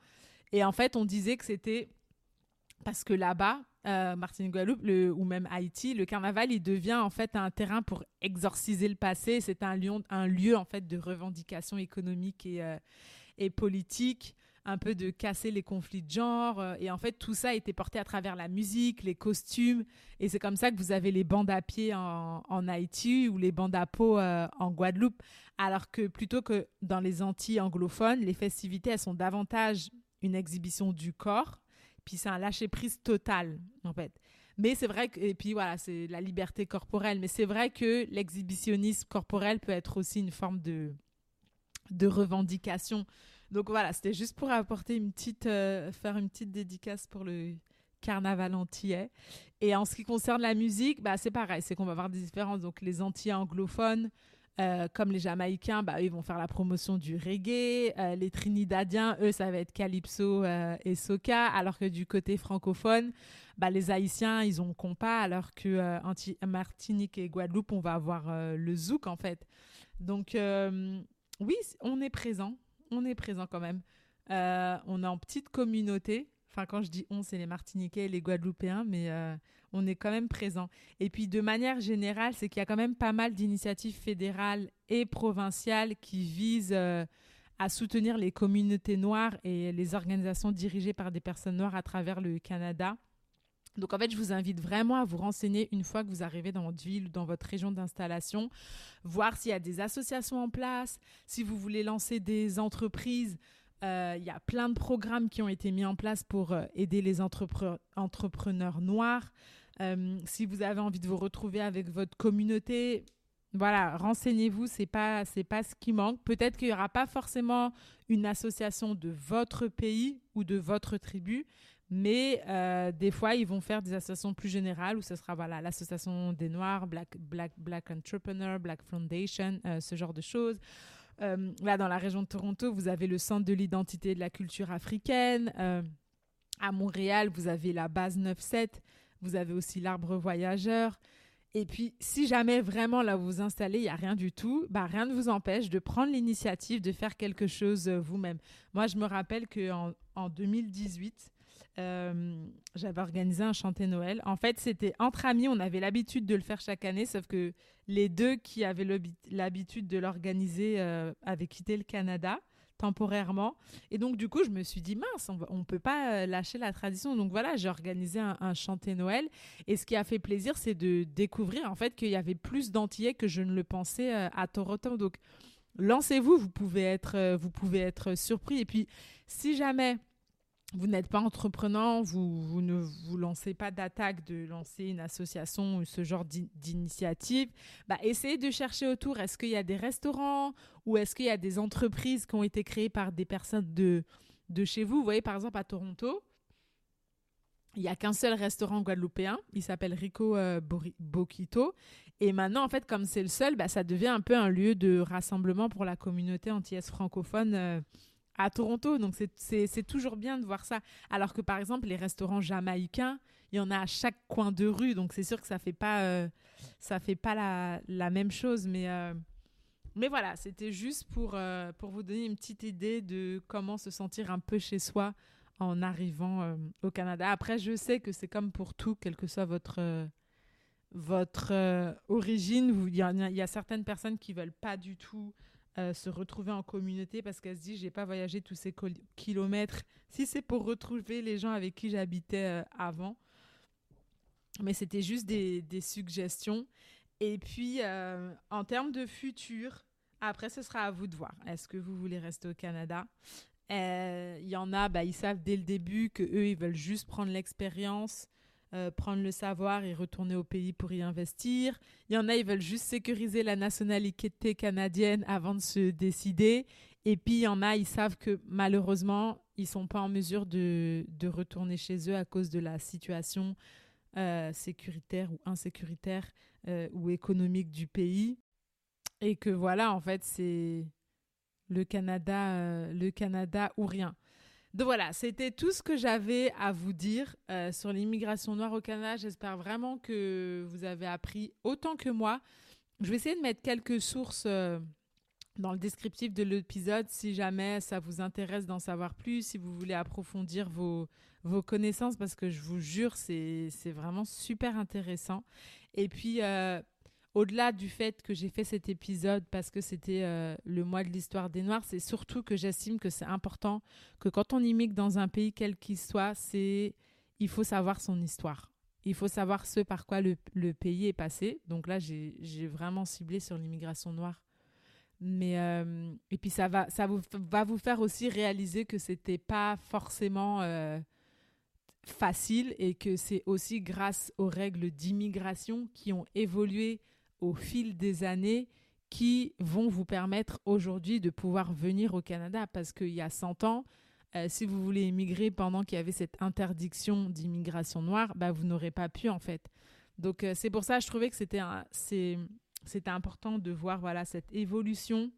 Et en fait, on disait que c'était parce que là-bas, euh, Martinique Guadeloupe ou même Haïti, le carnaval, il devient en fait un terrain pour exorciser le passé. C'est un lieu, en fait de revendication économique et, euh, et politique, un peu de casser les conflits de genre. Euh, et en fait, tout ça a été porté à travers la musique, les costumes. Et c'est comme ça que vous avez les bandes à pied en, Haïti ou les bandes à peau euh, en Guadeloupe. Alors que plutôt que dans les Antilles anglophones, les festivités, elles sont davantage une exhibition du corps puis c'est un lâcher prise total, en fait. Mais c'est vrai que, et puis voilà, c'est la liberté corporelle. Mais c'est vrai que l'exhibitionnisme corporel peut être aussi une forme de, de revendication. Donc voilà, c'était juste pour apporter une petite, euh, faire une petite dédicace pour le carnaval antillais. Et en ce qui concerne la musique, bah, c'est pareil, c'est qu'on va avoir des différences. Donc les antillais anglophones, euh, comme les Jamaïcains, bah, ils vont faire la promotion du reggae. Euh, les Trinidadiens, eux, ça va être calypso et soca. Alors que du côté francophone, bah, les Haïtiens, ils ont compas. Alors que Martinique et Guadeloupe, on va avoir le zouk, en fait. Donc, oui, on est présent. On est présent quand même. on est en petite communauté. Enfin, quand je dis on, c'est les Martiniquais et les Guadeloupéens, mais euh, on est quand même présent. Et puis, de manière générale, c'est qu'il y a quand même pas mal d'initiatives fédérales et provinciales qui visent euh, à soutenir les communautés noires et les organisations dirigées par des personnes noires à travers le Canada. Donc en fait, je vous invite vraiment à vous renseigner une fois que vous arrivez dans votre ville ou dans votre région d'installation, voir s'il y a des associations en place, si vous voulez lancer des entreprises, euh, il y a plein de programmes qui ont été mis en place pour euh, aider les entrepreneurs noirs. Euh, si vous avez envie de vous retrouver avec votre communauté, voilà, renseignez-vous, c'est pas pas ce qui manque. Peut-être qu'il y aura pas forcément une association de votre pays ou de votre tribu, mais des fois ils vont faire des associations plus générales où ce sera voilà l'association des Noirs, Black Black Black Entrepreneur, Black Foundation, ce genre de choses. Euh, là, dans la région de Toronto, vous avez le Centre de l'identité et de la culture africaine. Euh, à Montréal, vous avez la base 9-7. Vous avez aussi l'arbre voyageur. Et puis, si jamais vraiment là vous vous installez, il n'y a rien du tout, bah, rien ne vous empêche de prendre l'initiative de faire quelque chose euh, vous-même. Moi, je me rappelle qu'en en 2018, euh, j'avais organisé un chanté Noël. En fait, c'était entre amis, on avait l'habitude de le faire chaque année, sauf que les deux qui avaient l'habitude de l'organiser euh, avaient quitté le Canada temporairement. Et donc, du coup, je me suis dit, mince, on ne peut pas euh, lâcher la tradition. Donc voilà, j'ai organisé un, chanté Noël. Et ce qui a fait plaisir, c'est de découvrir en fait qu'il y avait plus d'Antillais que je ne le pensais à Toronto. Donc, lancez-vous, vous vous pouvez être surpris. Et puis, si jamais vous n'êtes pas entreprenant, vous, ne vous lancez pas d'attaque de lancer une association ou ce genre d'initiative, bah, essayez de chercher autour. Est-ce qu'il y a des restaurants ou est-ce qu'il y a des entreprises qui ont été créées par des personnes de, de chez vous? Vous voyez, par exemple, à Toronto, il n'y a qu'un seul restaurant guadeloupéen. Il s'appelle Rico euh, Boquito. Et maintenant, en fait, comme c'est le seul, bah, ça devient un peu un lieu de rassemblement pour la communauté antillaise francophone. Euh, à Toronto. Donc, c'est toujours bien de voir ça. Alors que, par exemple, les restaurants jamaïcains, il y en a à chaque coin de rue. Donc, c'est sûr que ça fait pas, euh, ça fait pas la, la même chose. Mais, euh, mais voilà, c'était juste pour, euh, pour vous donner une petite idée de comment se sentir un peu chez soi en arrivant au Canada. Après, je sais que c'est comme pour tout, quelle que soit votre, votre origine. Il y, y, a certaines personnes qui veulent pas du tout euh, se retrouver en communauté parce qu'elle se dit j'ai pas voyagé tous ces kilomètres. Si c'est pour retrouver les gens avec qui j'habitais euh, avant. Mais c'était juste des, suggestions. Et puis euh, en termes de futur après ce sera à vous de voir. Est-ce que vous voulez rester au Canada? Il y en a bah, ils savent dès le début que eux ils veulent juste prendre l'expérience euh, prendre le savoir et retourner au pays pour y investir. Il y en a, ils veulent juste sécuriser la nationalité canadienne avant de se décider. Et puis, il y en a, ils savent que malheureusement, ils ne sont pas en mesure de, de, retourner chez eux à cause de la situation euh, sécuritaire ou insécuritaire euh, ou économique du pays. Et que voilà, en fait, c'est le Canada, le Canada ou rien. Donc voilà, c'était tout ce que j'avais à vous dire euh, sur l'immigration noire au Canada. J'espère vraiment que vous avez appris autant que moi. Je vais essayer de mettre quelques sources euh, dans le descriptif de l'épisode si jamais ça vous intéresse d'en savoir plus, si vous voulez approfondir vos, connaissances, parce que je vous jure, c'est vraiment super intéressant. Et puis, euh, au-delà du fait que j'ai fait cet épisode parce que c'était euh, le mois de l'histoire des Noirs, c'est surtout que j'estime que c'est important que quand on immigre dans un pays quel qu'il soit, c'est il faut savoir son histoire. Il faut savoir ce par quoi le, pays est passé. Donc là, j'ai vraiment ciblé sur l'immigration noire. Mais euh, et puis ça va, ça vous, va vous faire aussi réaliser que c'était pas forcément euh, facile et que c'est aussi grâce aux règles d'immigration qui ont évolué au fil des années qui vont vous permettre aujourd'hui de pouvoir venir au Canada. Parce qu'il y a 100 ans, euh, si vous voulez immigrer pendant qu'il y avait cette interdiction d'immigration noire, bah, vous n'aurez pas pu en fait. Donc euh, c'est pour ça que je trouvais que c'était c'était important de voir voilà cette évolution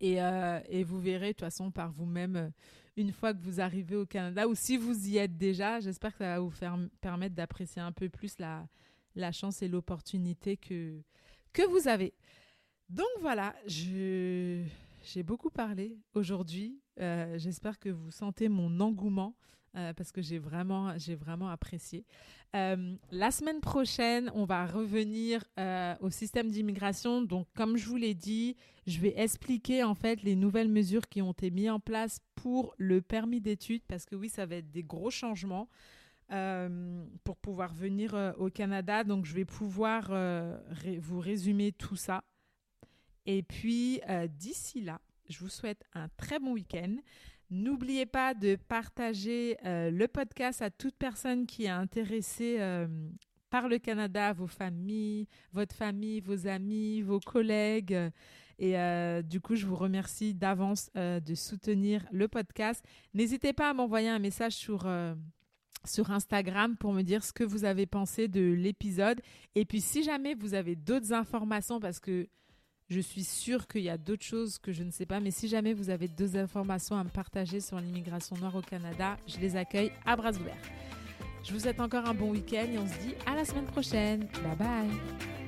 et, euh, et vous verrez de toute façon par vous-même une fois que vous arrivez au Canada ou si vous y êtes déjà, j'espère que ça va vous faire permettre d'apprécier un peu plus la, la chance et l'opportunité que, que vous avez. Donc voilà, j'ai beaucoup parlé aujourd'hui. Euh, j'espère que vous sentez mon engouement euh, parce que j'ai vraiment, vraiment apprécié. Euh, la semaine prochaine, on va revenir au système d'immigration. Donc, comme je vous l'ai dit, je vais expliquer en fait les nouvelles mesures qui ont été mises en place pour le permis d'études parce que oui, ça va être des gros changements. Euh, pour pouvoir venir euh, au Canada. Donc, je vais pouvoir euh, vous résumer tout ça. Et puis, d'ici là, je vous souhaite un très bon week-end. N'oubliez pas de partager le podcast à toute personne qui est intéressée par le Canada, vos familles, votre famille, vos amis, vos collègues. Et du coup, je vous remercie d'avance de soutenir le podcast. N'hésitez pas à m'envoyer un message sur sur Instagram pour me dire ce que vous avez pensé de l'épisode. Et puis si jamais vous avez d'autres informations, parce que je suis sûre qu'il y a d'autres choses que je ne sais pas, mais si jamais vous avez d'autres informations à me partager sur l'immigration noire au Canada, je les accueille à bras ouverts. Je vous souhaite encore un bon week-end et on se dit à la semaine prochaine. Bye bye